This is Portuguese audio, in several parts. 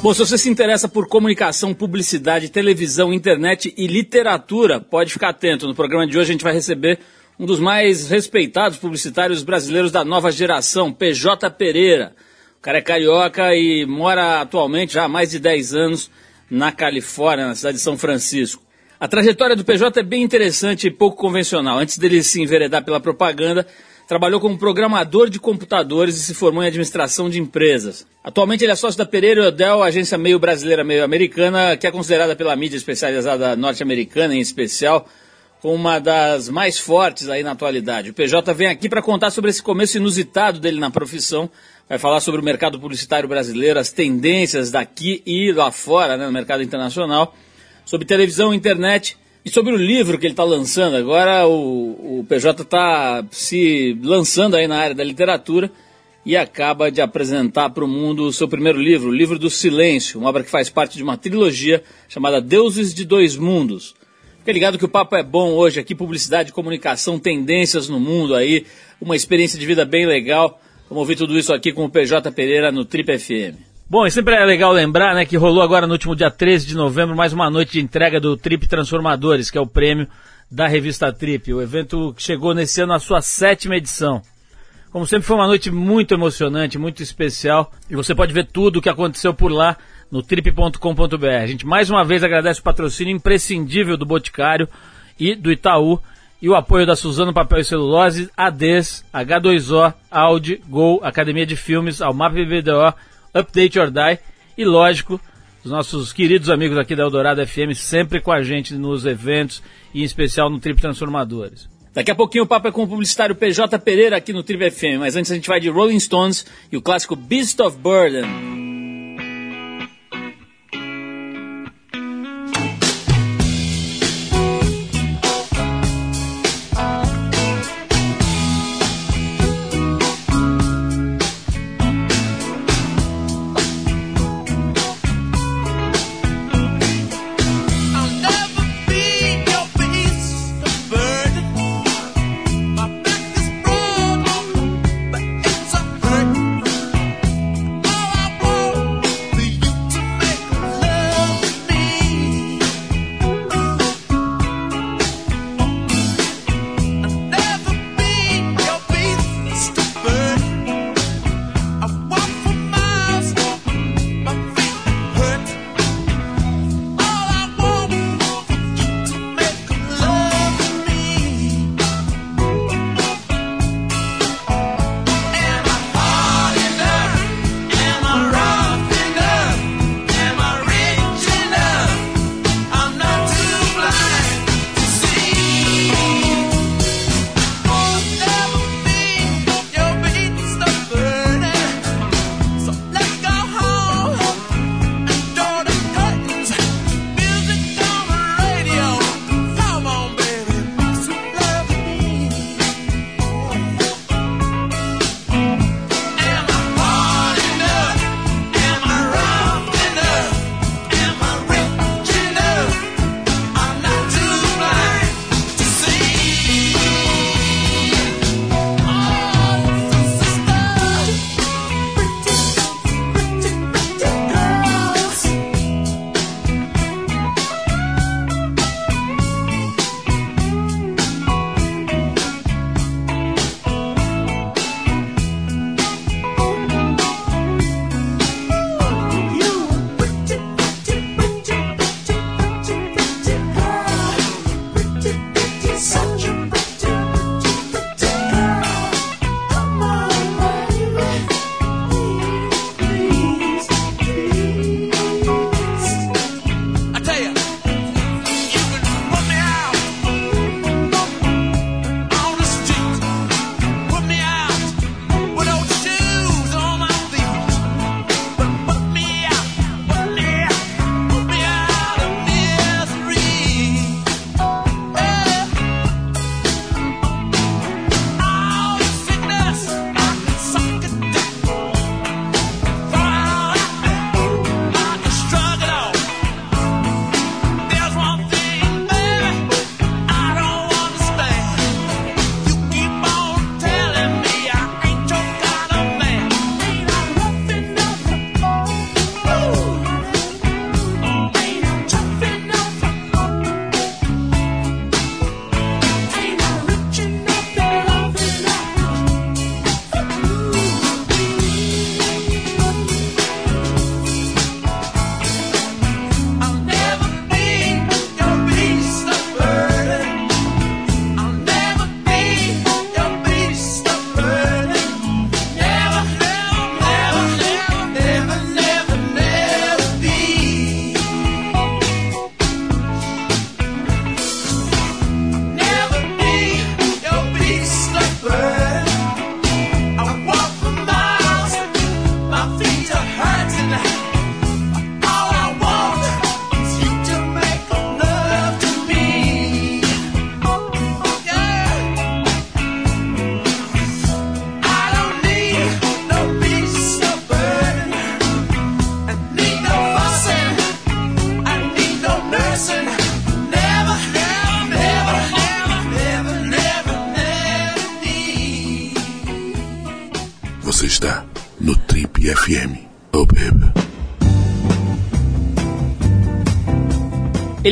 Bom, se você se interessa por comunicação, publicidade, televisão, internet e literatura, pode ficar atento. No programa de hoje a gente vai receber um dos mais respeitados publicitários brasileiros da nova geração, PJ Pereira. O cara é carioca e mora atualmente já há mais de 10 anos na Califórnia, na cidade de São Francisco. A trajetória do PJ é bem interessante e pouco convencional. Antes dele se enveredar pela propaganda, Trabalhou como programador de computadores e se formou em administração de empresas. Atualmente ele é sócio da Pereira Odell, agência meio brasileira, meio americana, que é considerada pela mídia especializada norte-americana em especial como uma das mais fortes aí na atualidade. O PJ vem aqui para contar sobre esse começo inusitado dele na profissão, vai falar sobre o mercado publicitário brasileiro, as tendências daqui e lá fora, né, no mercado internacional, sobre televisão, internet e sobre o livro que ele está lançando, agora o, o PJ está se lançando aí na área da literatura e acaba de apresentar para o mundo o seu primeiro livro, o Livro do Silêncio, uma obra que faz parte de uma trilogia chamada Deuses de Dois Mundos. Fica ligado que o papo é bom hoje aqui, publicidade, comunicação, tendências no mundo aí, uma experiência de vida bem legal. Vamos ouvir tudo isso aqui com o PJ Pereira no Trip FM. Bom, e sempre é legal lembrar, né, que rolou agora no último dia 13 de novembro mais uma noite de entrega do Trip Transformadores, que é o prêmio da revista Trip. O evento chegou nesse ano à sua sétima edição. Como sempre foi uma noite muito emocionante, muito especial, e você pode ver tudo o que aconteceu por lá no trip.com.br. A gente mais uma vez agradece o patrocínio imprescindível do Boticário e do Itaú e o apoio da Suzano Papel e Celulose, ADES, H2O, Audi, Gol, Academia de Filmes, Almap BBDO, Update or Die e, lógico, os nossos queridos amigos aqui da Eldorado FM sempre com a gente nos eventos e em especial no Trip Transformadores. Daqui a pouquinho o papo é com o publicitário PJ Pereira aqui no Trip FM, mas antes a gente vai de Rolling Stones e o clássico Beast of Burden.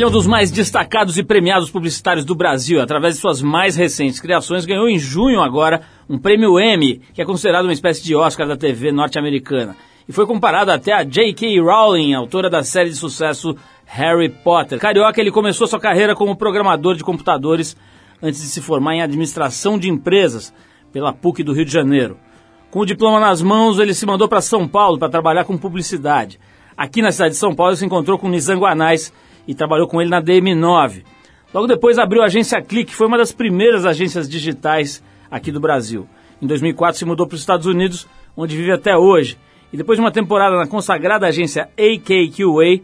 Um dos mais destacados e premiados publicitários do Brasil. Através de suas mais recentes criações, ganhou em junho agora um prêmio Emmy, que é considerado uma espécie de Oscar da TV norte-americana. E foi comparado até a J.K. Rowling, autora da série de sucesso Harry Potter. Carioca, ele começou sua carreira como programador de computadores antes de se formar em administração de empresas pela PUC do Rio de Janeiro. Com o diploma nas mãos, ele se mandou para São Paulo para trabalhar com publicidade. Aqui na cidade de São Paulo, ele se encontrou com Nizam Guanais e trabalhou com ele na DM9. Logo depois abriu a agência Clique, que foi uma das primeiras agências digitais aqui do Brasil. Em 2004 se mudou para os Estados Unidos, onde vive até hoje. E depois de uma temporada na consagrada agência AKQA,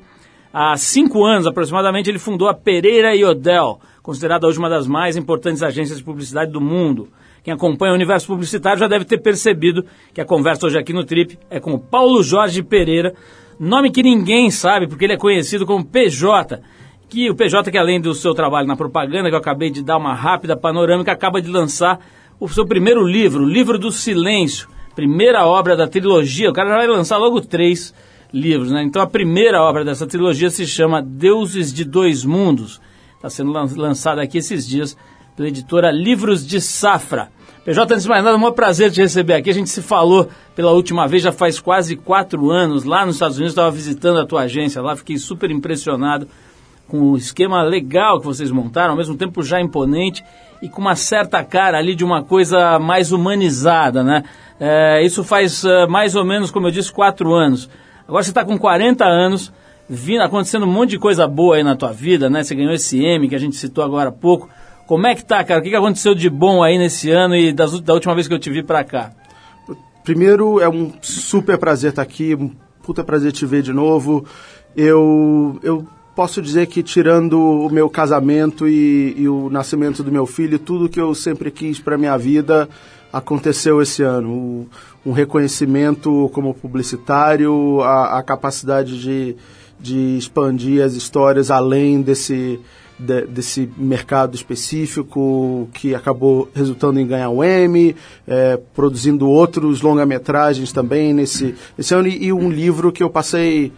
há cinco anos aproximadamente, ele fundou a Pereira e Odell, considerada hoje uma das mais importantes agências de publicidade do mundo. Quem acompanha o universo publicitário já deve ter percebido que a conversa hoje aqui no Trip é com o Paulo Jorge Pereira, nome que ninguém sabe porque ele é conhecido como PJ. Que o PJ, que além do seu trabalho na propaganda, que eu acabei de dar uma rápida panorâmica, acaba de lançar o seu primeiro livro, o Livro do Silêncio, primeira obra da trilogia. O cara já vai lançar logo três livros, né? Então a primeira obra dessa trilogia se chama Deuses de Dois Mundos. Está sendo lançada aqui esses dias pela editora Livros de Safra. PJ, antes de mais nada, é um prazer te receber aqui. A gente se falou pela última vez, já faz quase quatro anos, lá nos Estados Unidos, estava visitando a tua agência lá, fiquei super impressionado com o esquema legal que vocês montaram, ao mesmo tempo já imponente e com uma certa cara ali de uma coisa mais humanizada, né? É, isso faz uh, mais ou menos, como eu disse, quatro anos. Agora você está com 40 anos, vindo, acontecendo um monte de coisa boa aí na tua vida, né? Você ganhou esse M que a gente citou agora há pouco. Como é que tá, cara? O que, aconteceu de bom aí nesse ano e das, da última vez que eu te vi para cá? Primeiro, é um super prazer estar aqui, um puta prazer te ver de novo. Eu, eu posso dizer que, tirando o meu casamento e, e o nascimento do meu filho, tudo que eu sempre quis para minha vida aconteceu esse ano. um reconhecimento como publicitário, a, a capacidade de, de expandir as histórias além desse de, desse mercado específico que acabou resultando em ganhar o Emmy, é, produzindo outros longa-metragens também nesse, nesse ano e, e, um livro que eu passei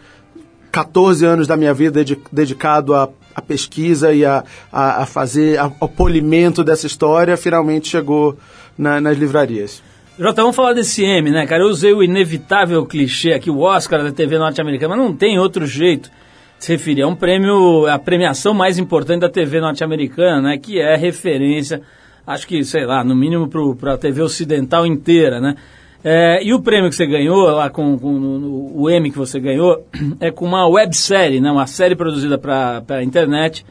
14 anos da minha vida dedicado a, a pesquisa e a, a, a fazer ao polimento dessa história, finalmente chegou na, nas livrarias. Jota, vamos falar desse M, né, cara? Eu usei o inevitável clichê aqui, o Oscar da TV norte-americana, mas não tem outro jeito se referir. É um prêmio, a premiação mais importante da TV norte-americana, né? Que é referência, acho que, sei lá, no mínimo para a TV ocidental inteira, né? É, e o prêmio que você ganhou, lá com, com no, o M que você ganhou, é com uma websérie, né? Uma série produzida para a internet,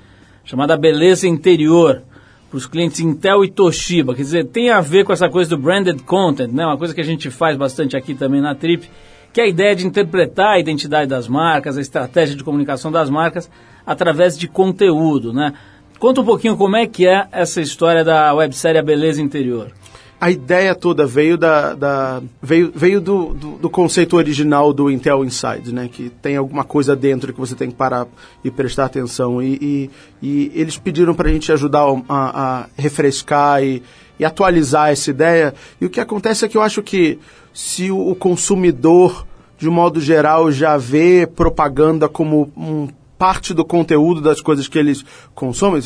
chamada Beleza Interior, para os clientes Intel e Toshiba. Quer dizer, tem a ver com essa coisa do branded content, né? Uma coisa que a gente faz bastante aqui também na Trip que é a ideia de interpretar a identidade das marcas, a estratégia de comunicação das marcas através de conteúdo, né? Conta um pouquinho como é que é essa história da websérie A Beleza Interior. A ideia toda veio, da, da veio, veio do, do, do, conceito original do Intel Inside, né? Que tem alguma coisa dentro que você tem que parar e prestar atenção. E, e, e eles pediram para a gente ajudar a, a refrescar e, atualizar essa ideia. E o que acontece é que eu acho que se o consumidor, de modo geral, já vê propaganda como um, parte do conteúdo das coisas que eles consomem.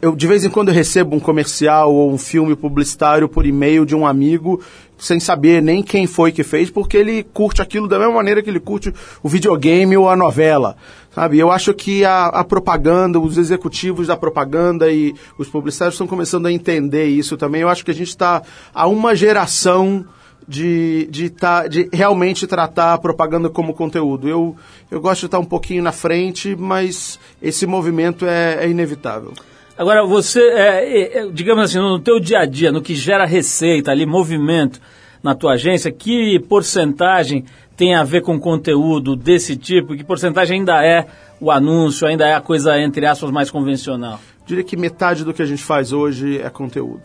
Eu, de vez em quando recebo um comercial ou um filme publicitário por e-mail de um amigo sem saber nem quem foi que fez, porque ele curte aquilo da mesma maneira que ele curte o videogame ou a novela. Sabe? Eu acho que a, a propaganda, os executivos da propaganda e os publicitários estão começando a entender isso também. Eu acho que a gente está a uma geração de, de, tá, de realmente tratar a propaganda como conteúdo. Eu, eu gosto de estar um pouquinho na frente, mas esse movimento é, é inevitável. Agora, você, é, é, digamos assim, no teu dia a dia, no que gera receita ali, movimento na tua agência, que porcentagem tem a ver com conteúdo desse tipo? Que porcentagem ainda é o anúncio, ainda é a coisa, entre aspas, mais convencional? diria que metade do que a gente faz hoje é conteúdo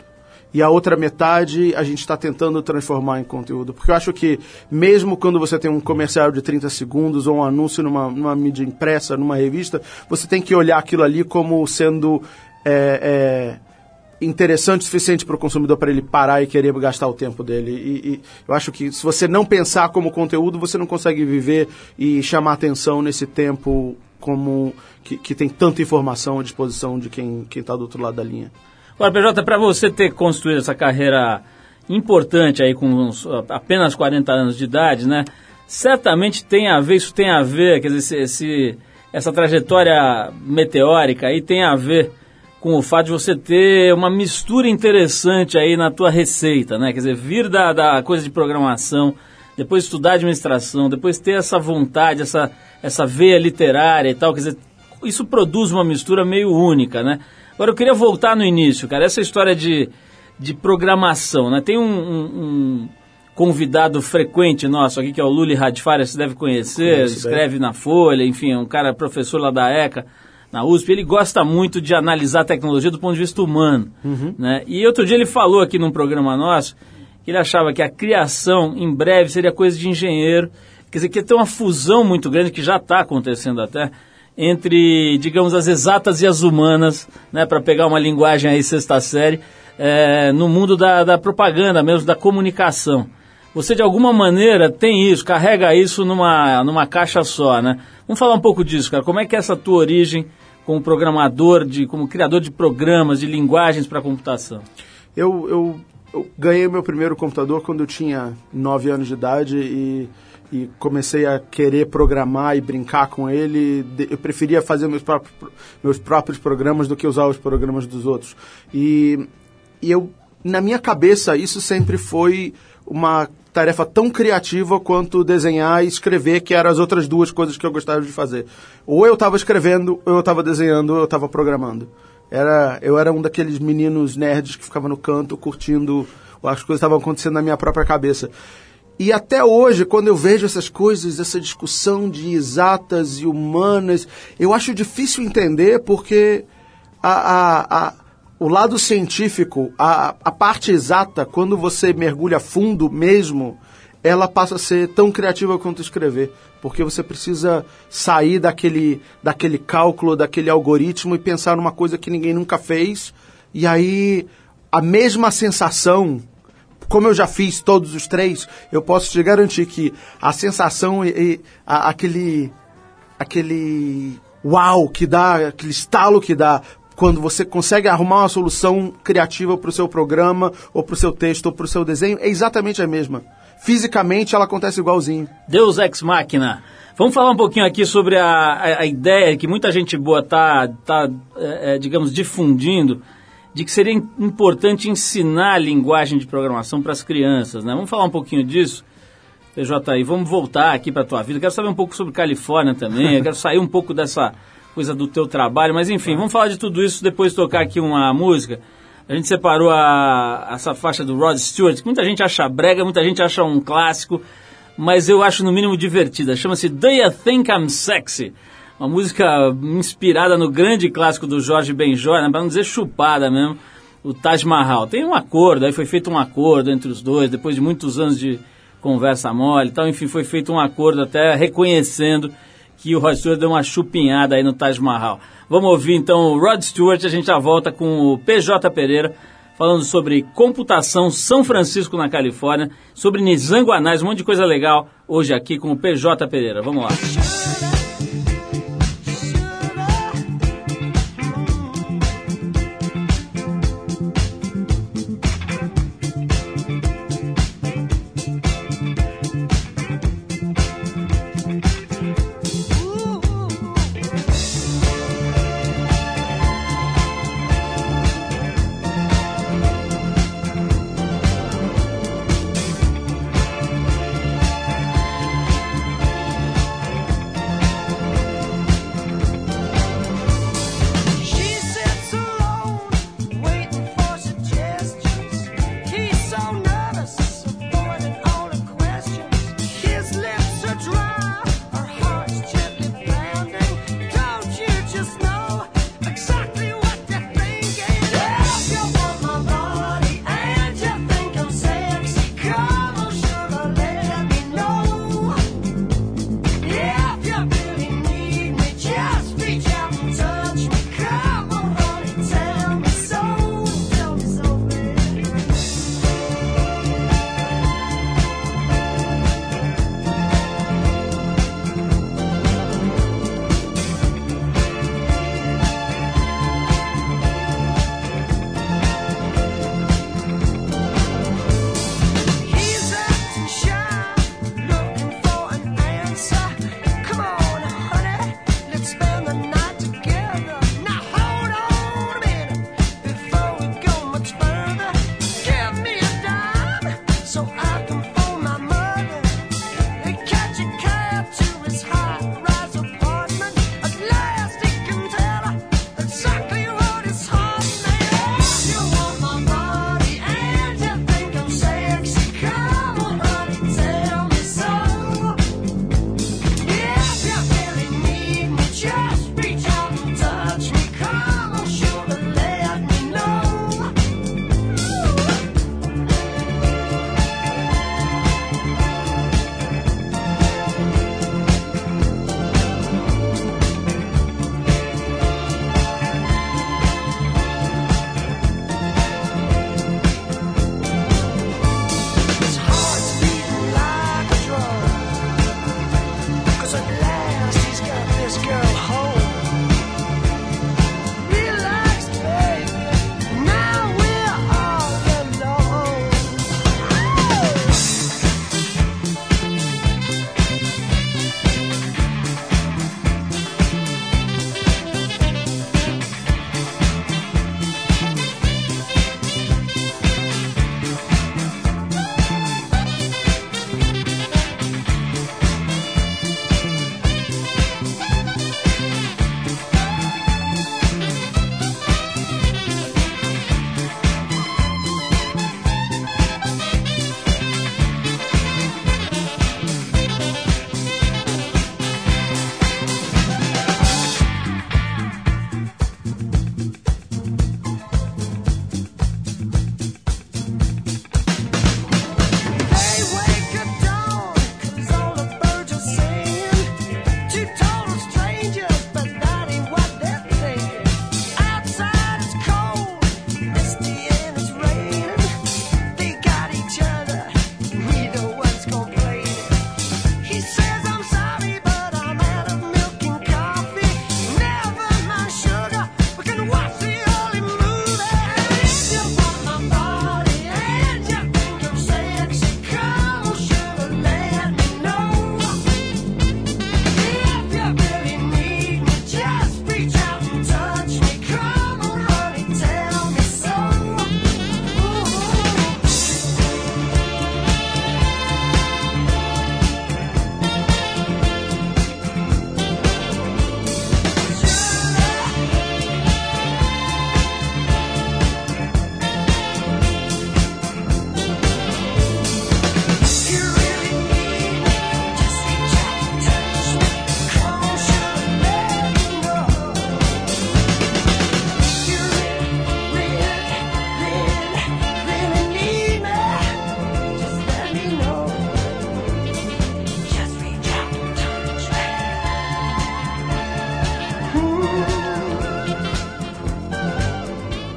e a outra metade a gente está tentando transformar em conteúdo. Porque eu acho que, mesmo quando você tem um comercial de 30 segundos ou um anúncio numa, numa mídia impressa, numa revista, você tem que olhar aquilo ali como sendo. É, é, interessante o suficiente para o consumidor para ele parar e querer gastar o tempo dele. E, e, eu acho que se você não pensar como conteúdo, você não consegue viver e chamar atenção nesse tempo como que, que tem tanta informação à disposição de quem está do outro lado da linha. Agora, PJ, para você ter construído essa carreira importante aí com uns, apenas 40 anos de idade, né? Certamente tem a ver, isso tem a ver, quer dizer, esse, essa trajetória meteórica aí tem a ver com o fato de você ter uma mistura interessante aí na tua receita, né? Quer dizer, vir da, da coisa de programação, depois estudar administração, depois ter essa vontade, essa, essa veia literária e tal, quer dizer, isso produz uma mistura meio única, né? Agora eu queria voltar no início, cara, essa história de, de programação, né? Tem um, um, um convidado frequente nosso aqui, que é o Luli Radfaria, você deve conhecer, Conheço escreve bem. na Folha, enfim, é um cara professor lá da ECA, na USP, ele gosta muito de analisar a tecnologia do ponto de vista humano. Uhum. Né? E outro dia ele falou aqui num programa nosso que ele achava que a criação em breve seria coisa de engenheiro, quer dizer, que ter uma fusão muito grande, que já está acontecendo até, entre, digamos, as exatas e as humanas, né, para pegar uma linguagem aí sexta série, é, no mundo da, da propaganda mesmo, da comunicação. Você de alguma maneira tem isso, carrega isso numa, numa caixa só, né? Vamos falar um pouco disso, cara. Como é que é essa tua origem como programador, de, como criador de programas, de linguagens para computação? Eu, eu, eu ganhei meu primeiro computador quando eu tinha 9 anos de idade e, e comecei a querer programar e brincar com ele. Eu preferia fazer meus próprios, meus próprios programas do que usar os programas dos outros. E, e eu, na minha cabeça, isso sempre foi uma tarefa tão criativa quanto desenhar e escrever, que eram as outras duas coisas que eu gostava de fazer. Ou eu estava escrevendo, ou eu estava desenhando, ou eu estava programando. Era, eu era um daqueles meninos nerds que ficava no canto curtindo as coisas estavam acontecendo na minha própria cabeça. E até hoje, quando eu vejo essas coisas, essa discussão de exatas e humanas, eu acho difícil entender porque a, a, a o lado científico, a, a parte exata, quando você mergulha fundo mesmo, ela passa a ser tão criativa quanto escrever, porque você precisa sair daquele, daquele cálculo, daquele algoritmo e pensar numa coisa que ninguém nunca fez, e aí a mesma sensação, como eu já fiz todos os três, eu posso te garantir que a sensação e, e a, aquele aquele uau que dá, aquele estalo que dá quando você consegue arrumar uma solução criativa para o seu programa, ou para o seu texto, ou para o seu desenho, é exatamente a mesma. Fisicamente ela acontece igualzinho. Deus ex machina. Vamos falar um pouquinho aqui sobre a, a, a ideia que muita gente boa está, tá, é, é, digamos, difundindo, de que seria importante ensinar a linguagem de programação para as crianças. Né? Vamos falar um pouquinho disso. PJ, vamos voltar aqui para a tua vida. quero saber um pouco sobre Califórnia também. Quero sair um pouco dessa coisa do teu trabalho, mas enfim, vamos falar de tudo isso depois de tocar aqui uma música. A gente separou a, essa faixa do Rod Stewart, muita gente acha brega, muita gente acha um clássico, mas eu acho no mínimo divertida. Chama-se Do You Think I'm Sexy? Uma música inspirada no grande clássico do Jorge Benjor, né, para não dizer chupada mesmo, o Taj Mahal. Tem um acordo, aí foi feito um acordo entre os dois, depois de muitos anos de conversa mole e tal, enfim, foi feito um acordo até reconhecendo que o Rod Stewart deu uma chupinhada aí no Taj Mahal. Vamos ouvir então o Rod Stewart, a gente já volta com o PJ Pereira, falando sobre computação São Francisco na Califórnia, sobre Nizanguanais, um monte de coisa legal hoje aqui com o PJ Pereira. Vamos lá.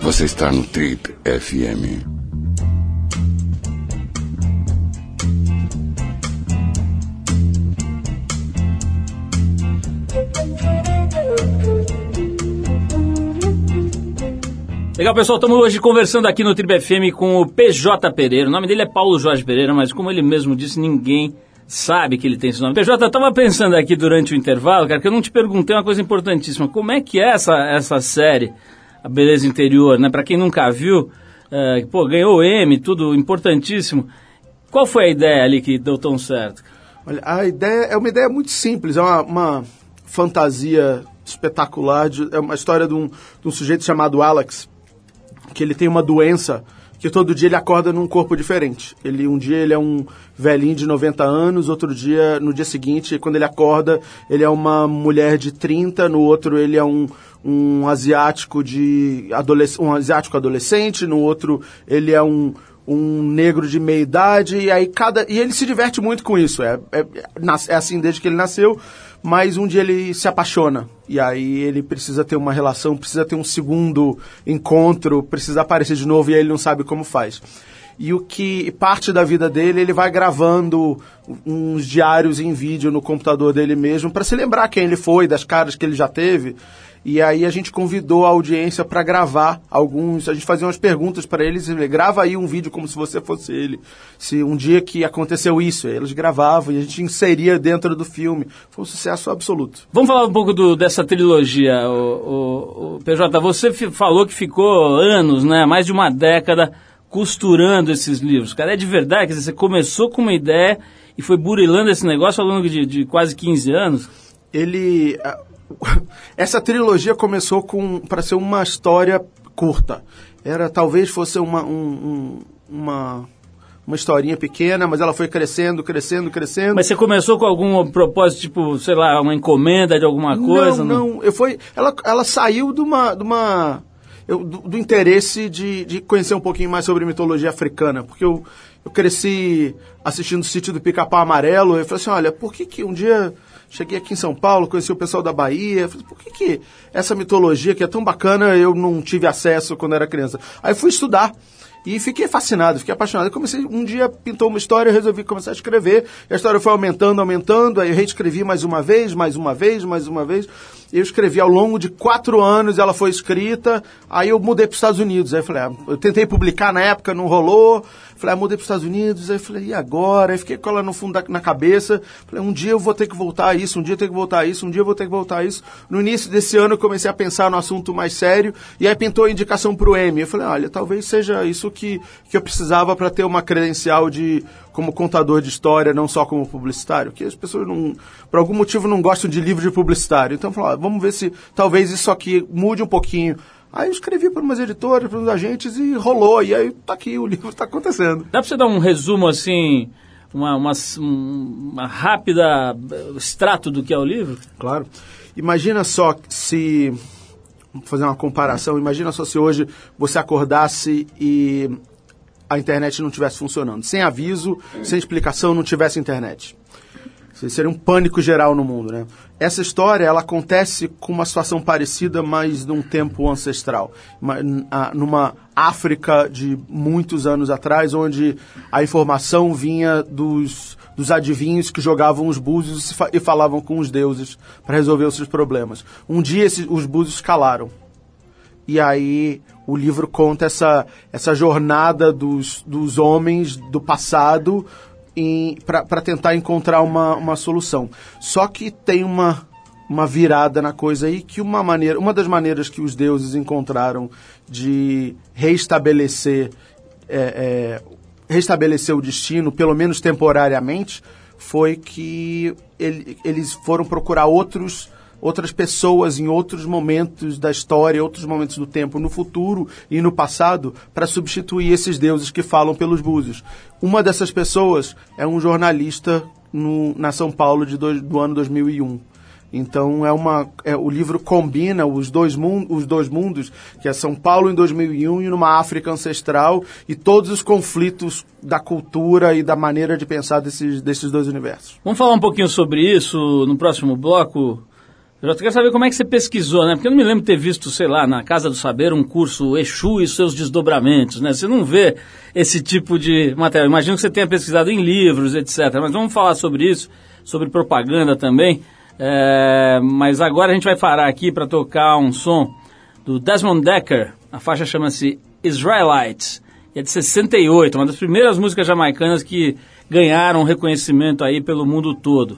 Você está no Trip FM. Legal, pessoal, estamos hoje conversando aqui no Trip FM com o PJ Pereira. O nome dele é Paulo Jorge Pereira, mas como ele mesmo disse, ninguém sabe que ele tem esse nome. PJ, eu estava pensando aqui durante o intervalo, cara, que eu não te perguntei uma coisa importantíssima. Como é que é essa, essa série, A Beleza Interior, né? Para quem nunca viu, é, pô, ganhou o M, tudo importantíssimo. Qual foi a ideia ali que deu tão certo? Olha, a ideia é uma ideia muito simples, é uma, uma fantasia espetacular, de, é uma história de um, de um sujeito chamado Alex, que ele tem uma doença que todo dia ele acorda num corpo diferente. Ele um dia ele é um velhinho de 90 anos, outro dia, no dia seguinte, quando ele acorda, ele é uma mulher de 30, no outro ele é um, um asiático de adolesc um asiático adolescente, no outro ele é um um negro de meia idade e aí cada e ele se diverte muito com isso. É, é, é assim desde que ele nasceu mas um dia ele se apaixona. E aí ele precisa ter uma relação, precisa ter um segundo encontro, precisa aparecer de novo e aí ele não sabe como faz. E o que parte da vida dele, ele vai gravando uns diários em vídeo no computador dele mesmo para se lembrar quem ele foi, das caras que ele já teve. E aí a gente convidou a audiência para gravar alguns, a gente fazia umas perguntas para eles, grava aí um vídeo como se você fosse ele. Se um dia que aconteceu isso, eles gravavam e a gente inseria dentro do filme. Foi um sucesso absoluto. Vamos falar um pouco do, dessa trilogia, o, o, o PJ. Você falou que ficou anos, né, mais de uma década costurando esses livros. Cara, é de verdade? Quer dizer, você começou com uma ideia e foi burilando esse negócio ao longo de, de quase 15 anos? Ele essa trilogia começou com para ser uma história curta. Era talvez fosse uma um, um, uma uma historinha pequena, mas ela foi crescendo, crescendo, crescendo. Mas você começou com algum propósito, tipo, sei lá, uma encomenda de alguma coisa? Não, não. Eu foi, ela, ela saiu de uma, de uma eu, do, do, interesse de, de conhecer um pouquinho mais sobre mitologia africana, porque eu, eu cresci assistindo o sítio do Pica-Pau Amarelo, e eu falei assim, olha, por que que um dia Cheguei aqui em São Paulo, conheci o pessoal da Bahia. Falei, por que, que essa mitologia que é tão bacana eu não tive acesso quando era criança? Aí fui estudar. E fiquei fascinado, fiquei apaixonado. Comecei, um dia pintou uma história, eu resolvi começar a escrever. A história foi aumentando, aumentando. Aí eu reescrevi mais uma vez, mais uma vez, mais uma vez. Eu escrevi ao longo de quatro anos, ela foi escrita. Aí eu mudei para os Estados Unidos. Aí eu falei, ah, eu tentei publicar na época, não rolou. Falei, ah, mudei para os Estados Unidos. Aí falei, e agora? Aí fiquei com ela no fundo da, na cabeça. Falei, um dia eu vou ter que voltar a isso, um dia eu tenho que voltar a isso, um dia eu vou ter que voltar a isso. No início desse ano eu comecei a pensar no assunto mais sério. E aí pintou a indicação para o M. Eu falei, olha, talvez seja isso que, que eu precisava para ter uma credencial de como contador de história, não só como publicitário, que as pessoas não, por algum motivo não gostam de livro de publicitário. Então, falou, ah, vamos ver se talvez isso aqui mude um pouquinho Aí eu escrevi para umas editoras, para uns agentes e rolou. E aí tá aqui, o livro está acontecendo. Dá para você dar um resumo assim, uma, uma, uma rápida extrato do que é o livro? Claro. Imagina só se. Vamos fazer uma comparação. Imagina só se hoje você acordasse e a internet não estivesse funcionando. Sem aviso, sem explicação, não tivesse internet. Seria um pânico geral no mundo, né? Essa história, ela acontece com uma situação parecida, mas num tempo ancestral. numa África de muitos anos atrás, onde a informação vinha dos, dos adivinhos que jogavam os búzios e falavam com os deuses para resolver os seus problemas. Um dia esses, os búzios calaram. E aí o livro conta essa, essa jornada dos, dos homens do passado para tentar encontrar uma, uma solução. Só que tem uma, uma virada na coisa aí que uma maneira, uma das maneiras que os deuses encontraram de reestabelecer é, é, restabelecer o destino, pelo menos temporariamente, foi que ele, eles foram procurar outros outras pessoas em outros momentos da história, outros momentos do tempo, no futuro e no passado, para substituir esses deuses que falam pelos búzios. Uma dessas pessoas é um jornalista no, na São Paulo de do, do ano 2001. Então é uma, é, o livro combina os dois, mun, os dois mundos, que é São Paulo em 2001 e numa África ancestral, e todos os conflitos da cultura e da maneira de pensar desses, desses dois universos. Vamos falar um pouquinho sobre isso no próximo bloco. Eu quero saber como é que você pesquisou, né? Porque eu não me lembro ter visto, sei lá, na Casa do Saber, um curso Exu e seus desdobramentos, né? Você não vê esse tipo de material. Imagino que você tenha pesquisado em livros, etc. Mas vamos falar sobre isso, sobre propaganda também. É, mas agora a gente vai parar aqui para tocar um som do Desmond Decker. A faixa chama-se Israelites. E é de 68, uma das primeiras músicas jamaicanas que ganharam reconhecimento aí pelo mundo todo.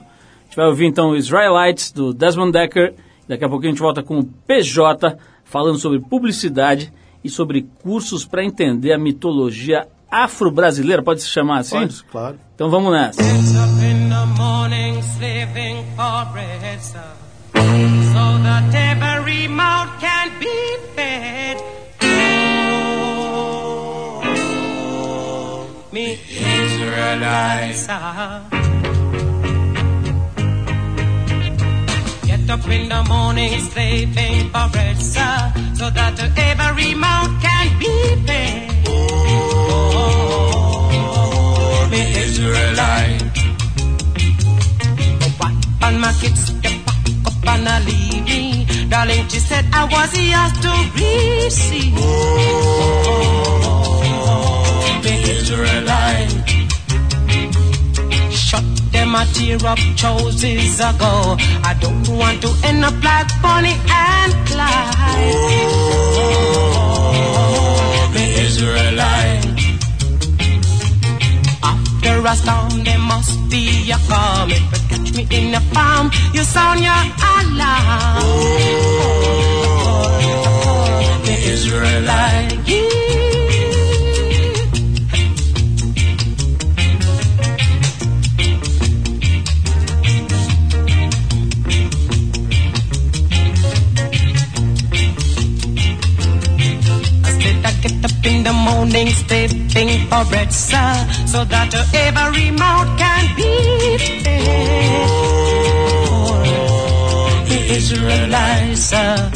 A gente vai ouvir então Israelites do Desmond Decker. Daqui a pouquinho a gente volta com o PJ falando sobre publicidade e sobre cursos para entender a mitologia afro-brasileira, pode se chamar assim? Pode, claro. Então vamos nessa. So up in the morning, slaving for bread, sir, so that every mouth can be fed. Oh, me Israelite. On my kids, step back up and I leave me. Darling, she said I was yours to receive. Oh, me Israelite. Them tear up choices ago. I don't want to end up like Bonnie and Clyde. Oh, me Israelite. After a storm, there must be a calm. If you catch me in the palm, you sound your alarm. Oh, the Israelite. get stepping for bread, sir, so that every mouth can be fed. Oh, sir.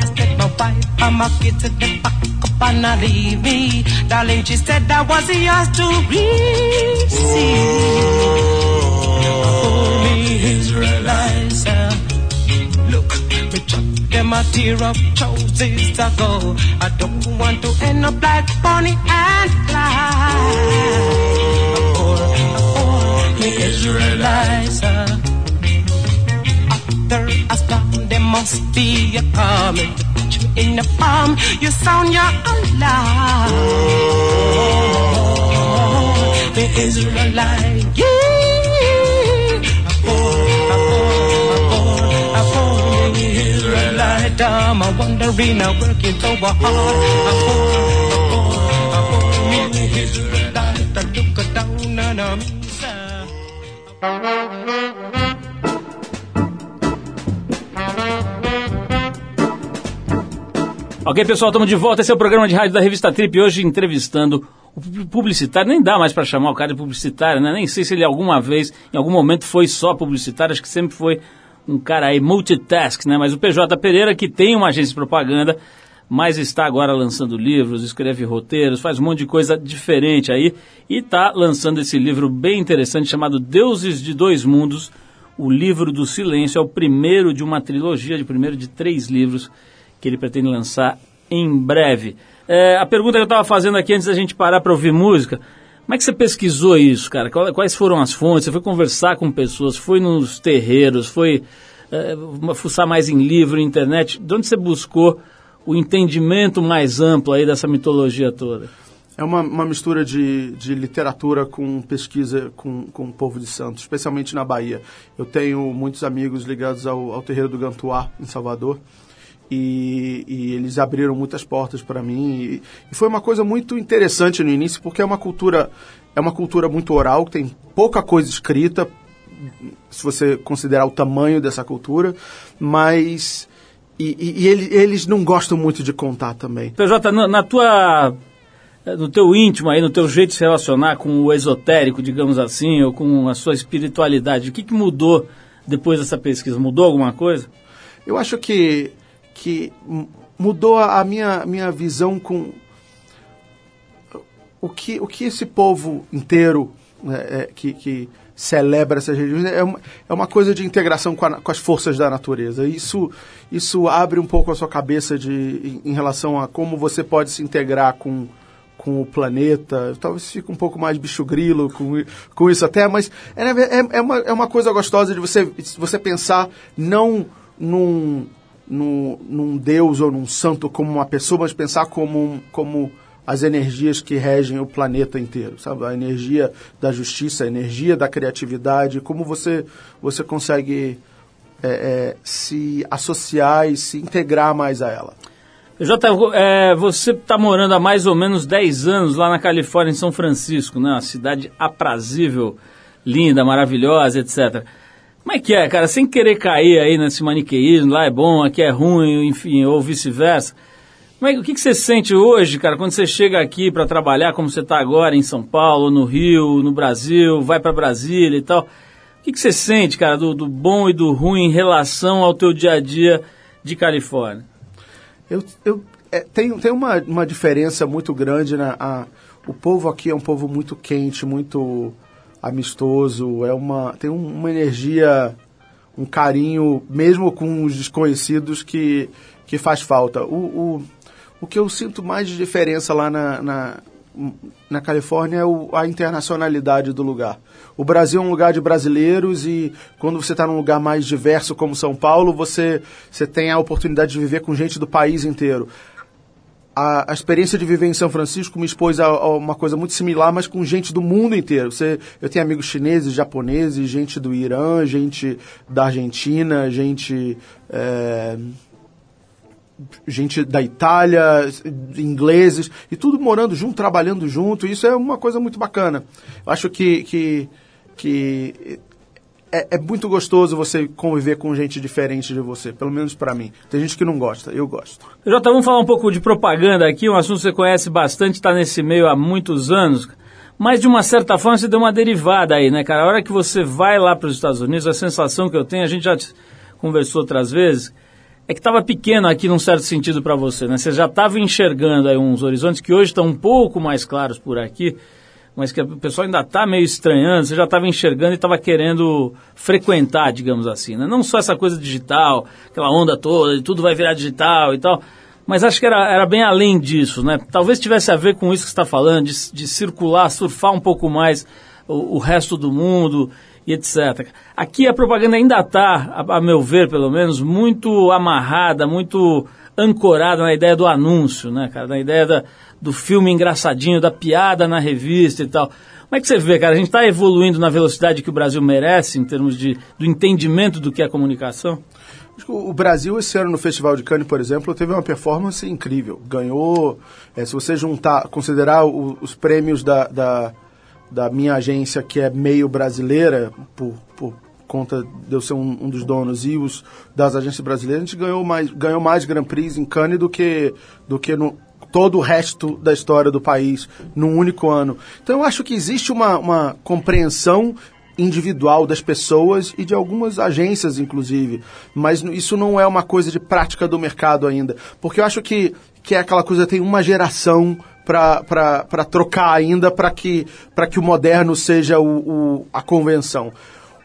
I said my wife and my kids at the back up and I leave me. Darling, she said I was yours to receive. Oh, me Israelites, sir. Look, me chop them a tear up choices ago. I don't want to end up like Bonnie and Clyde. Oh, oh, me Israelites. uh, After a storm, there must be a coming to put you in the palm. You sound your alarm. Oh, the Israelite. Yeah. I'm a wandering, I'm working so hard. I'm poor, I'm poor, I'm poor, me I look down on me, sir. Ok, pessoal, estamos de volta. Esse é o programa de rádio da revista Trip. Hoje entrevistando o publicitário. Nem dá mais para chamar o cara de publicitário, né? Nem sei se ele alguma vez, em algum momento, foi só publicitário. Acho que sempre foi um cara aí multitask, né? Mas o PJ Pereira, que tem uma agência de propaganda, mas está agora lançando livros, escreve roteiros, faz um monte de coisa diferente aí. E está lançando esse livro bem interessante chamado Deuses de Dois Mundos. O livro do silêncio é o primeiro de uma trilogia, de primeiro de três livros que ele pretende lançar em breve. É, a pergunta que eu estava fazendo aqui antes da gente parar para ouvir música, como é que você pesquisou isso, cara? Quais foram as fontes? Você foi conversar com pessoas, foi nos terreiros, foi é, fuçar mais em livro, internet? De onde você buscou o entendimento mais amplo aí dessa mitologia toda? É uma, uma mistura de, de literatura com pesquisa com, com o povo de Santos, especialmente na Bahia. Eu tenho muitos amigos ligados ao, ao terreiro do Gantuá, em Salvador, e, e, eles abriram muitas portas para mim. E, e, foi uma coisa muito interessante no início porque é uma cultura é uma cultura muito oral tem pouca coisa escrita se você considerar o tamanho dessa cultura. Mas e, e ele, eles não gostam muito de contar também. PJ na, na tua no teu íntimo aí no teu jeito de se relacionar com o esotérico digamos assim ou com a sua espiritualidade o que, que mudou depois dessa pesquisa? Mudou alguma coisa? Eu acho que que mudou a minha, minha visão com o que, o que esse povo inteiro né, é, que, que celebra essas religiões, é uma, é uma coisa de integração com, a, com, as forças da natureza. Isso, isso abre um pouco a sua cabeça de, em, em relação a como você pode se integrar com, com o planeta. Talvez fique um pouco mais bicho grilo com, com isso até, mas é, é, é, uma, é uma coisa gostosa de você, você pensar não num, num, num Deus ou num santo como uma pessoa, mas pensar como, como as energias que regem o planeta inteiro, sabe? A energia da justiça, a energia da criatividade, como você, você consegue é, é, se associar e se integrar mais a ela. Jota, é, você está morando há mais ou menos 10 anos lá na Califórnia, em São Francisco, né? Uma cidade aprazível, linda, maravilhosa, etc. Como é que é, cara? Sem querer cair aí nesse maniqueísmo, lá é bom, aqui é ruim, enfim, ou vice-versa. É, o que, que você sente hoje, cara, quando você chega aqui para trabalhar, como você está agora em São Paulo, no Rio, no Brasil, vai para Brasília e tal? O que, que você sente, cara, do, do bom e do ruim em relação ao teu dia a dia de Califórnia? Eu, eu é, tem, uma, uma diferença muito grande. Né? A, o povo aqui é um povo muito quente, muito amistoso. É uma, tem uma energia, um carinho, mesmo com os desconhecidos, que, que faz falta. O, o, o que eu sinto mais de diferença lá na, na, na Califórnia é o, a internacionalidade do lugar. O Brasil é um lugar de brasileiros e quando você está num lugar mais diverso como São Paulo, você, você tem a oportunidade de viver com gente do país inteiro. A, a, experiência de viver em São Francisco me expôs a, a, uma coisa muito similar, mas com gente do mundo inteiro. Você, eu tenho amigos chineses, japoneses, gente do Irã, gente da Argentina, gente. É, gente da Itália, ingleses, e tudo morando junto, trabalhando junto. Isso é uma coisa muito bacana. Eu acho que, que, que é, é, muito gostoso você conviver com gente diferente de você, pelo menos para mim. Tem gente que não gosta, eu gosto. Jota, vamos falar um pouco de propaganda aqui, um assunto que você conhece bastante, está nesse meio há muitos anos. Mas de uma certa forma você deu uma derivada aí, né, cara? A hora que você vai lá para os Estados Unidos, a sensação que eu tenho, a gente já conversou outras vezes, é que estava pequeno aqui num certo sentido para você, né? Você já estava enxergando aí uns horizontes que hoje estão um pouco mais claros por aqui, mas que o pessoal ainda está meio estranhando, você já estava enxergando e estava querendo frequentar, digamos assim, né? Não só essa coisa digital, aquela onda toda, de tudo vai virar digital e tal, mas acho que era, era bem além disso, né? Talvez tivesse a ver com isso que você está falando, de, de circular, surfar um pouco mais o, o resto do mundo e etc. Aqui a propaganda ainda está, a, a, meu ver pelo menos, muito amarrada, muito ancorada na ideia do anúncio, né, cara? Na ideia da, do filme engraçadinho, da piada na revista e tal. Como é que você vê, cara? A gente está evoluindo na velocidade que o Brasil merece em termos de, do entendimento do que é comunicação? O Brasil, esse ano no Festival de Cannes, por exemplo, teve uma performance incrível. Ganhou, é, se você juntar, considerar o, os prêmios da, da da minha agência, que é meio brasileira, por, por conta de eu ser um, um, dos donos, e os das agências brasileiras, a gente ganhou mais, ganhou mais Grand Prix em Cannes do que, do que no todo o resto da história do país num único ano. Então eu acho que existe uma, uma compreensão individual das pessoas e de algumas agências, inclusive. Mas isso não é uma coisa de prática do mercado ainda. Porque eu acho que, que é aquela coisa, tem uma geração para trocar ainda para que, que o moderno seja o, o, a convenção.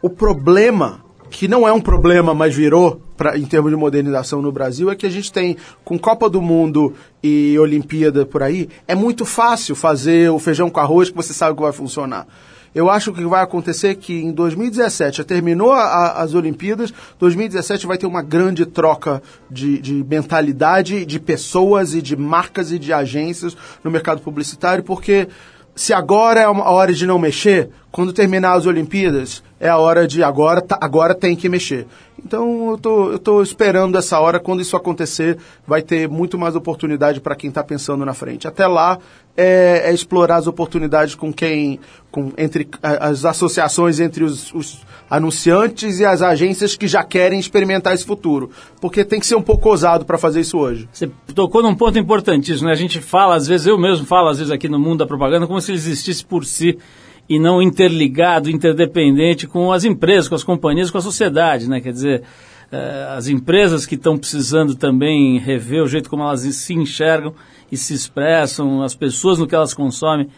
O problema, que não é um problema, mas virou pra, em termos de modernização no Brasil, é que a gente tem, com Copa do Mundo e Olimpíada por aí, é muito fácil fazer o feijão com arroz que você sabe que vai funcionar. Eu acho que vai acontecer que em 2017, já terminou a, a, as Olimpíadas, 2017 vai ter uma grande troca de, de mentalidade, de pessoas e de marcas e de agências no mercado publicitário, porque se agora é a hora de não mexer, quando terminar as Olimpíadas, é a hora de agora, tá, agora tem que mexer. Então eu tô, eu tô esperando essa hora, quando isso acontecer, vai ter muito mais oportunidade para quem está pensando na frente. Até lá é, é, explorar as oportunidades com quem, com, entre as associações entre os, os anunciantes e as agências que já querem experimentar esse futuro. Porque tem que ser um pouco ousado para fazer isso hoje. Você tocou num ponto importantíssimo, né? A gente fala, às vezes, eu mesmo falo, às vezes, aqui no mundo da propaganda, como se ele existisse por si e não interligado, interdependente com as empresas, com as companhias, com a sociedade, né? Quer dizer, uh, as empresas que estão precisando também rever o jeito como elas se enxergam e se expressam, as pessoas no que elas consomem.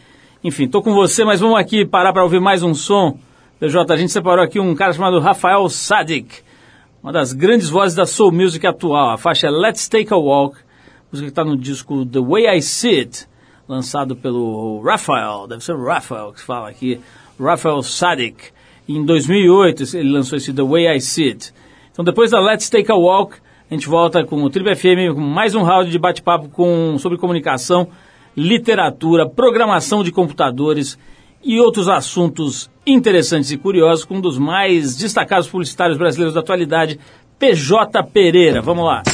Enfim, estou com você, mas vamos aqui parar para ouvir mais um som PJ, a gente separou aqui um cara chamado Rafael Sadik, uma das grandes vozes da soul music atual. A faixa é Let's Take a Walk, música que está no disco The Way I See It, lançado pelo Rafael, deve ser o Rafael que se fala aqui, Rafael Sadik. Em 2008 ele lançou esse The Way I See It. Então depois da Let's Take a Walk, a gente volta com o Triple FM, com mais um round de bate-papo com, sobre comunicação, literatura, programação de computadores e outros assuntos interessantes e curiosos com um dos mais destacados publicitários brasileiros da atualidade, PJ Pereira. Vamos lá.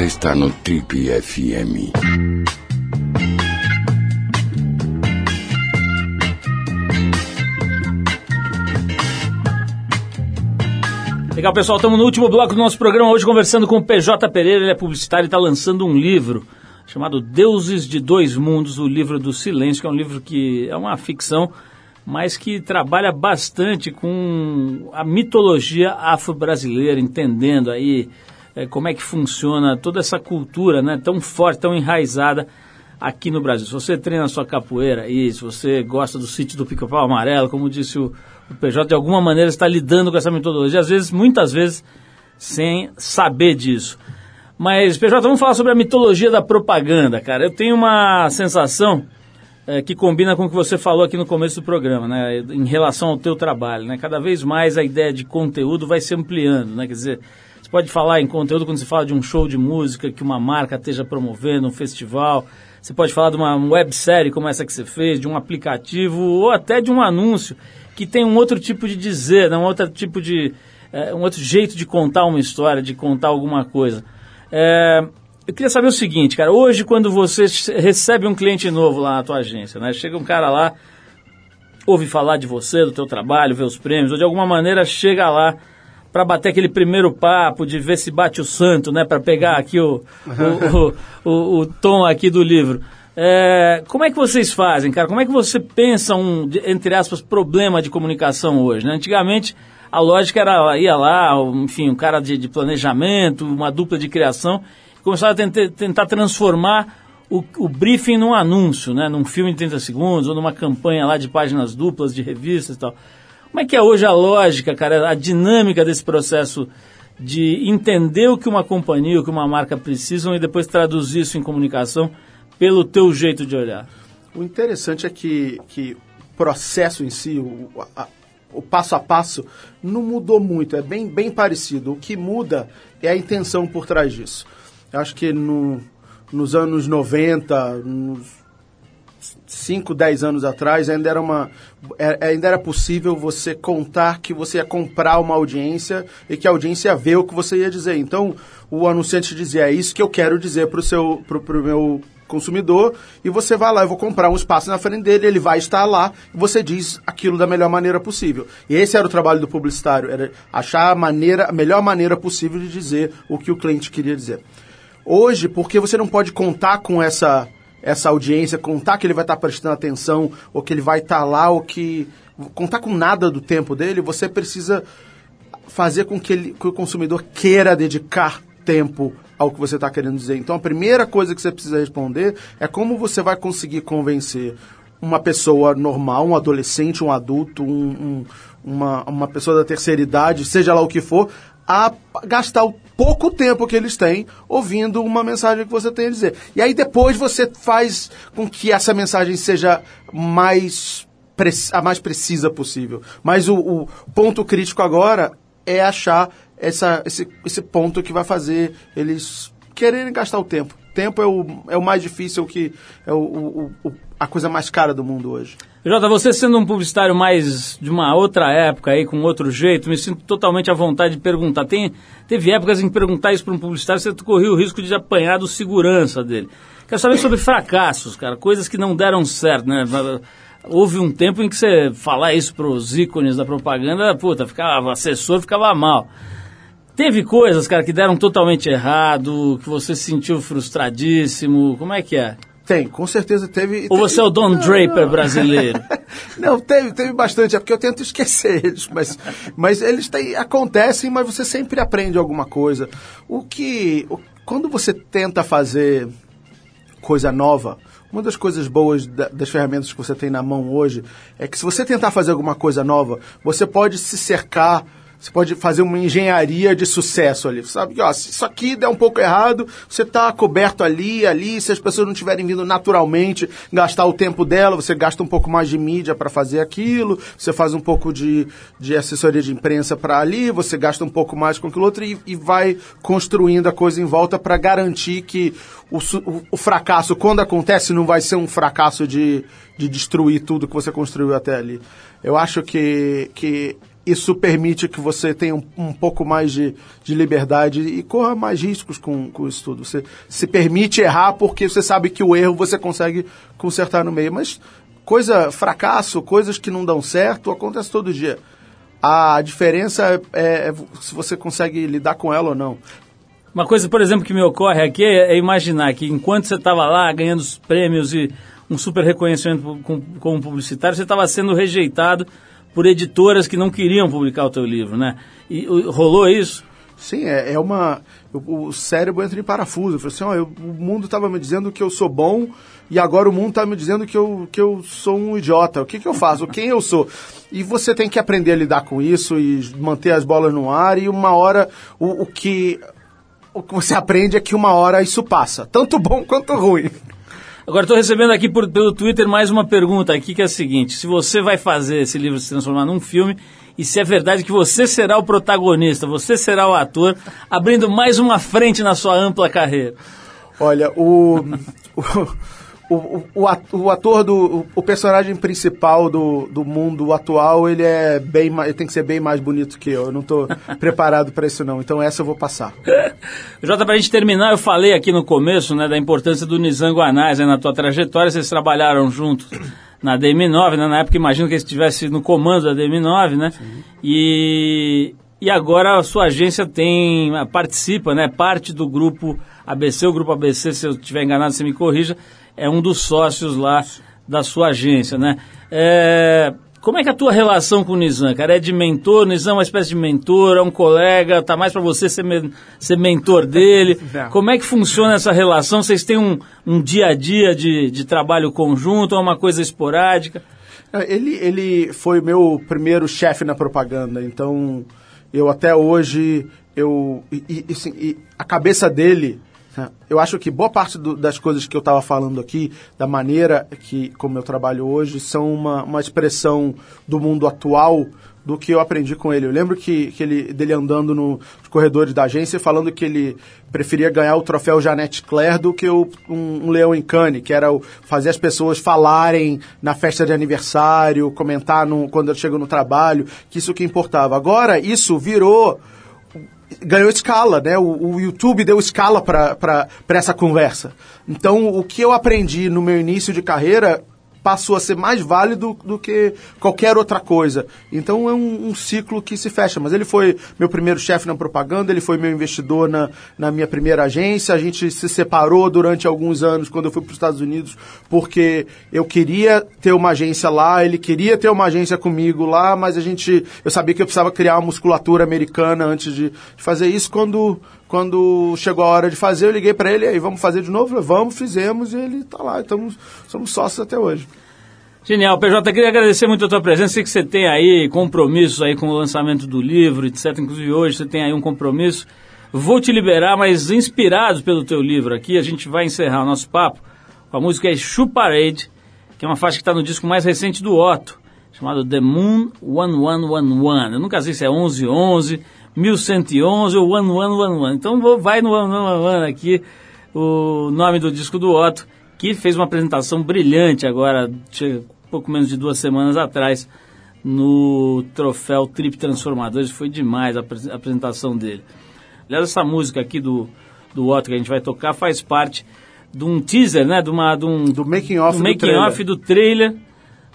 Você está no Trip FM. Legal, pessoal, estamos no último bloco do nosso programa hoje conversando com o PJ Pereira, ele é publicitário e está lançando um livro chamado Deuses de Dois Mundos, o livro do silêncio, que é um livro que é uma ficção, mas que trabalha bastante com a mitologia afro-brasileira, entendendo aí é, como é que funciona toda essa cultura né, tão forte, tão enraizada aqui no Brasil. Se você treina a sua capoeira aí, se você gosta do sítio do pica-pau amarelo, como disse o, o PJ, de alguma maneira está lidando com essa metodologia, às vezes, muitas vezes, sem saber disso. Mas, PJ, vamos falar sobre a mitologia da propaganda, cara. Eu tenho uma sensação é, que combina com o que você falou aqui no começo do programa, né? Em relação ao teu trabalho, né? Cada vez mais a ideia de conteúdo vai se ampliando, né? Quer dizer, você pode falar em conteúdo quando você fala de um show de música que uma marca esteja promovendo, um festival. Você pode falar de uma websérie como essa que você fez, de um aplicativo ou até de um anúncio que tem um outro tipo de dizer, né? um outro tipo de... É, um outro jeito de contar uma história, de contar alguma coisa. É, eu queria saber o seguinte, cara. Hoje, quando você recebe um cliente novo lá na tua agência, né? Chega um cara lá, ouve falar de você, do teu trabalho, vê os prêmios, ou de alguma maneira chega lá para bater aquele primeiro papo, de ver se bate o santo, né? Para pegar aqui o, o, o, o, tom aqui do livro. É, como é que vocês fazem, cara? Como é que você pensa um, entre aspas, problema de comunicação hoje? Né? Antigamente a lógica era, ia lá, enfim, um cara de, de planejamento, uma dupla de criação, começava a tentar, tentar transformar o, o, briefing num anúncio, né? num filme de 30 segundos, ou numa campanha lá de páginas duplas, de revistas e tal. Como é que é hoje a lógica, cara, a dinâmica desse processo de entender o que uma companhia, o que uma marca precisam e depois traduzir isso em comunicação pelo teu jeito de olhar? O interessante é que, que o processo em si, o, a, o passo a passo, não mudou muito, é bem, bem parecido. O que muda é a intenção por trás disso. Eu acho que no, nos anos 90, nos 5, 10 anos atrás, ainda era, uma, é, ainda era possível você contar que você ia comprar uma audiência e que a audiência ia ver o que você ia dizer. Então, o anunciante dizia, é isso que eu quero dizer para o seu, pro, pro meu consumidor, e você vai lá, eu vou comprar um espaço na frente dele, ele vai estar lá, e você diz aquilo da melhor maneira possível. E esse era o trabalho do publicitário, era achar a, maneira, a melhor maneira possível de dizer o que o cliente queria dizer. Hoje, porque você não pode contar com essa essa audiência, contar que ele vai estar prestando atenção, ou que ele vai estar lá, ou que. contar com nada do tempo dele, você precisa fazer com que, ele, que o consumidor queira dedicar tempo ao que você está querendo dizer. Então, a primeira coisa que você precisa responder é como você vai conseguir convencer uma pessoa normal, um adolescente, um adulto, um, um, uma, uma pessoa da terceira idade, seja lá o que for, a gastar o pouco tempo que eles têm ouvindo uma mensagem que você tem a dizer. E aí depois você faz com que essa mensagem seja mais a mais precisa possível. Mas o, o ponto crítico agora é achar essa, esse, esse ponto que vai fazer eles quererem gastar o tempo. Tempo é o, é o mais difícil, que é o, o, o a coisa mais cara do mundo hoje. Jota, você sendo um publicitário mais de uma outra época aí, com outro jeito, me sinto totalmente à vontade de perguntar. Tem, teve épocas em que perguntar isso para um publicitário, você corria o risco de apanhar do segurança dele. Quero saber sobre fracassos, cara, coisas que não deram certo, né? Houve um tempo em que você falar isso para os ícones da propaganda, puta, ficava, assessor ficava mal. Teve coisas, cara, que deram totalmente errado, que você se sentiu frustradíssimo, como é que é? Tem, com certeza teve. Ou você é o Don Draper brasileiro? não, teve, teve bastante, é porque eu tento esquecer eles, mas, mas eles têm, acontecem, mas você sempre aprende alguma coisa. O que. Quando você tenta fazer coisa nova, uma das coisas boas das ferramentas que você tem na mão hoje é que se você tentar fazer alguma coisa nova, você pode se cercar você pode fazer uma engenharia de sucesso ali. Sabe que, ó, se isso aqui der um pouco errado, você está coberto ali, ali. Se as pessoas não estiverem vindo naturalmente gastar o tempo dela, você gasta um pouco mais de mídia para fazer aquilo. Você faz um pouco de, de assessoria de imprensa para ali, você gasta um pouco mais com aquilo outro e, e vai construindo a coisa em volta para garantir que o, o, o fracasso, quando acontece, não vai ser um fracasso de, de destruir tudo que você construiu até ali. Eu acho que, que isso permite que você tenha um, um pouco mais de, de, liberdade e corra mais riscos com, com isso tudo. Você se permite errar porque você sabe que o erro você consegue consertar no meio. Mas coisa, fracasso, coisas que não dão certo, acontece todo dia. A diferença é, é se você consegue lidar com ela ou não. Uma coisa, por exemplo, que me ocorre aqui é, é imaginar que enquanto você estava lá ganhando os prêmios e um super reconhecimento como publicitário, você estava sendo rejeitado por editoras que não queriam publicar o teu livro, né? E rolou isso? Sim, é, é uma. O, o, cérebro entra em parafuso. Eu assim: ó, eu, o mundo estava me dizendo que eu sou bom e agora o mundo está me dizendo que eu, que eu sou um idiota. O que, que eu faço? Quem eu sou? E você tem que aprender a lidar com isso e manter as bolas no ar. E uma hora, o, o que. O que você aprende é que uma hora isso passa, tanto bom quanto ruim. Agora estou recebendo aqui por, pelo Twitter mais uma pergunta aqui que é a seguinte: se você vai fazer esse livro se transformar num filme e se é verdade que você será o protagonista, você será o ator, abrindo mais uma frente na sua ampla carreira. Olha, o, o o, o, ator do. O personagem principal do, do mundo atual, ele é bem ele tem que ser bem mais bonito que eu. Eu não estou preparado para isso, não. Então essa eu vou passar. Jota, para a gente terminar, eu falei aqui no começo né, da importância do Nizango Anais né, na tua trajetória. Vocês trabalharam juntos na DM9, né? Na época imagino que ele estivesse no comando da DM9, né? Sim. E, e agora a sua agência tem, participa, né? Parte do grupo ABC, o grupo ABC, se eu estiver enganado, você me corrija, é um dos sócios lá da sua agência, né? É, como é que é a tua relação com o Nizam, cara? É de mentor? Nizam é uma espécie de mentor, é um colega, tá mais para você ser, ser mentor dele. Como é que funciona essa relação? Vocês têm um, um dia a dia de, de trabalho conjunto ou é uma coisa esporádica? É, ele, ele foi meu primeiro chefe na propaganda, então eu até hoje, eu, e, e, assim, e a cabeça dele? Eu acho que boa parte do, das coisas que eu estava falando aqui, da maneira que como eu trabalho hoje, são uma, uma expressão do mundo atual do que eu aprendi com ele. Eu lembro que, que ele, dele andando no, nos corredores da agência falando que ele preferia ganhar o troféu Janete Claire do que o, um, um, leão em cane, que era o, fazer as pessoas falarem na festa de aniversário, comentar no, quando chegam no trabalho, que isso que importava. Agora, isso virou ganhou escala, né? O, o YouTube deu escala para essa conversa. Então, o que eu aprendi no meu início de carreira passou a ser mais válido do que qualquer outra coisa. Então é um, um ciclo que se fecha. Mas ele foi meu primeiro chefe na propaganda, ele foi meu investidor na, na minha primeira agência. A gente se separou durante alguns anos quando eu fui para os Estados Unidos, porque eu queria ter uma agência lá, ele queria ter uma agência comigo lá, mas a gente. Eu sabia que eu precisava criar uma musculatura americana antes de, de fazer isso. Quando quando chegou a hora de fazer, eu liguei para ele, e aí, vamos fazer de novo? Vamos, fizemos, e ele está lá, estamos, somos sócios até hoje. Genial, PJ, queria agradecer muito a tua presença, sei que você tem aí compromissos aí com o lançamento do livro, etc, inclusive hoje você tem aí um compromisso. Vou te liberar, mas inspirados pelo teu livro aqui, a gente vai encerrar o nosso papo com a música Shoe Parade, que é uma faixa que está no disco mais recente do Otto, chamado The Moon 1111. Eu nunca sei se é 1111, 1111 ou One One One One. Então vou, vai no One One One aqui o nome do disco do Otto, que fez uma apresentação brilhante agora, pouco menos de duas semanas atrás, no troféu Trip Transformadores. Foi demais a apresentação dele. Aliás, essa música aqui do, do Otto que a gente vai tocar faz parte de um teaser, né? De uma, de um, do making off do, making do, off do trailer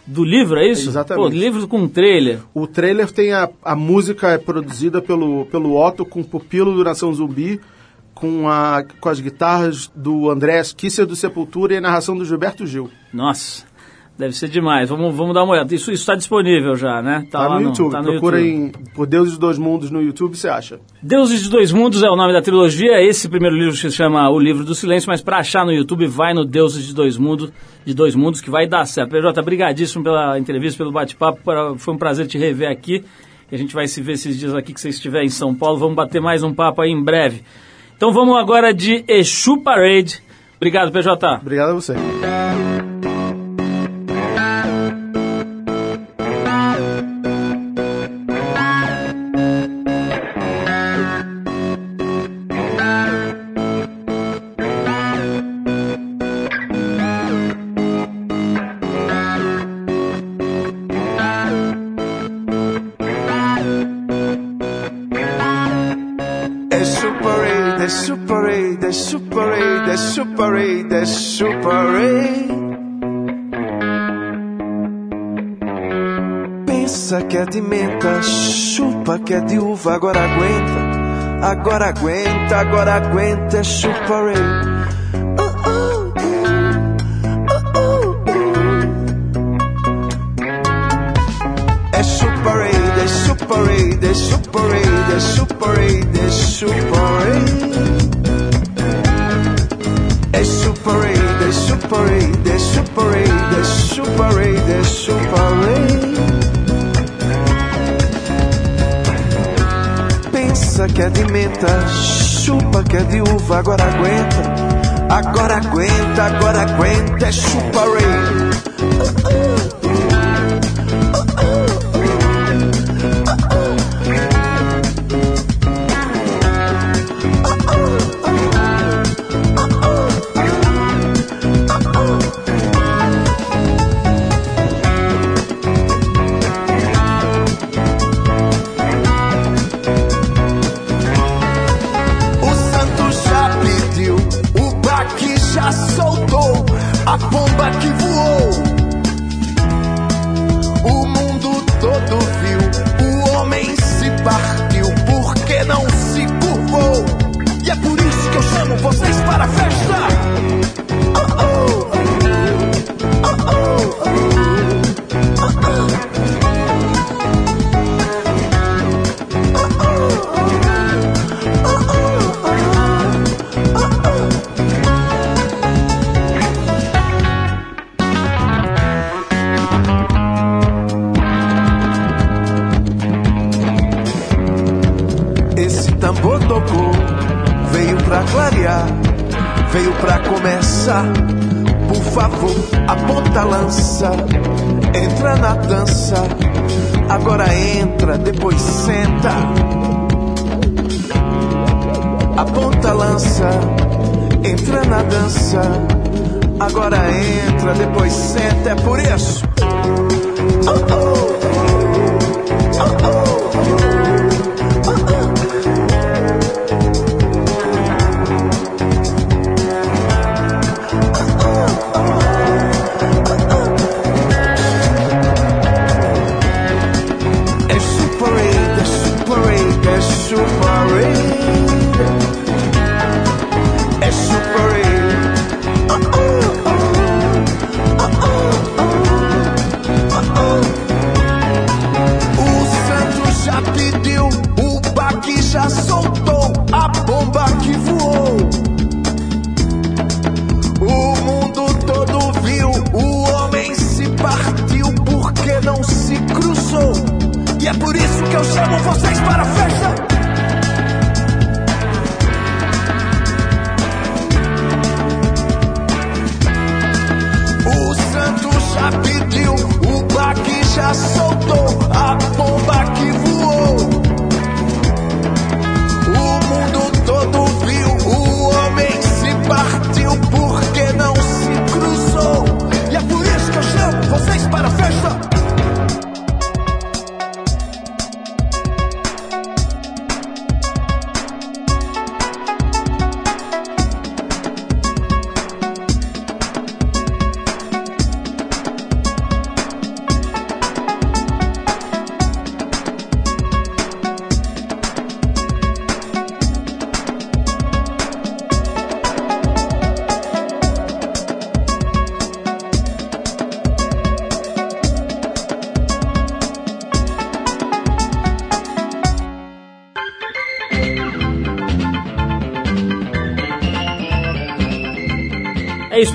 do livro, é isso? Exatamente. Pô, livro com trailer. O trailer tem a, a música é produzida pelo, pelo Otto com Pupilo do Nação Zumbi, com, a, com as guitarras do André Kisser do Sepultura e a narração do Gilberto Gil. Nossa. Deve ser demais. Vamos, vamos dar uma olhada. Isso está disponível já, né? Tá, tá no, no YouTube. Tá no Procura YouTube. em por Deuses de Dois Mundos no YouTube, você acha. Deuses de Dois Mundos é o nome da trilogia. Esse primeiro livro se chama O Livro do Silêncio, mas para achar no YouTube, vai no Deuses de Dois Mundos, de Dois Mundos, que vai dar certo. PJ, brigadíssimo pela entrevista, pelo bate-papo. Foi um prazer te rever aqui. A gente vai se ver esses dias aqui que você estiver em São Paulo. Vamos bater mais um papo aí em breve. Então vamos agora de Exu Parade. Obrigado, PJ. Obrigado a você. Que é de menta, chupa que é de uva, agora aguenta, agora aguenta, agora aguenta, é rei. É chupa rei, é chupa rei, é chupa rei, é chupa rei, é chupa rei. É chupa rei, é chupa rei, é chupa rei, é chupa rei, é chupa pensa que é de menta, chupa que é de uva, agora aguenta, agora aguenta, agora aguenta, é chupa rei. Dançar. Por favor, aponta a lança, entra na dança. Agora entra, depois senta. Aponta a lança, entra na dança. Agora entra, depois senta. É por isso. Oh, oh. Oh, oh. É isso,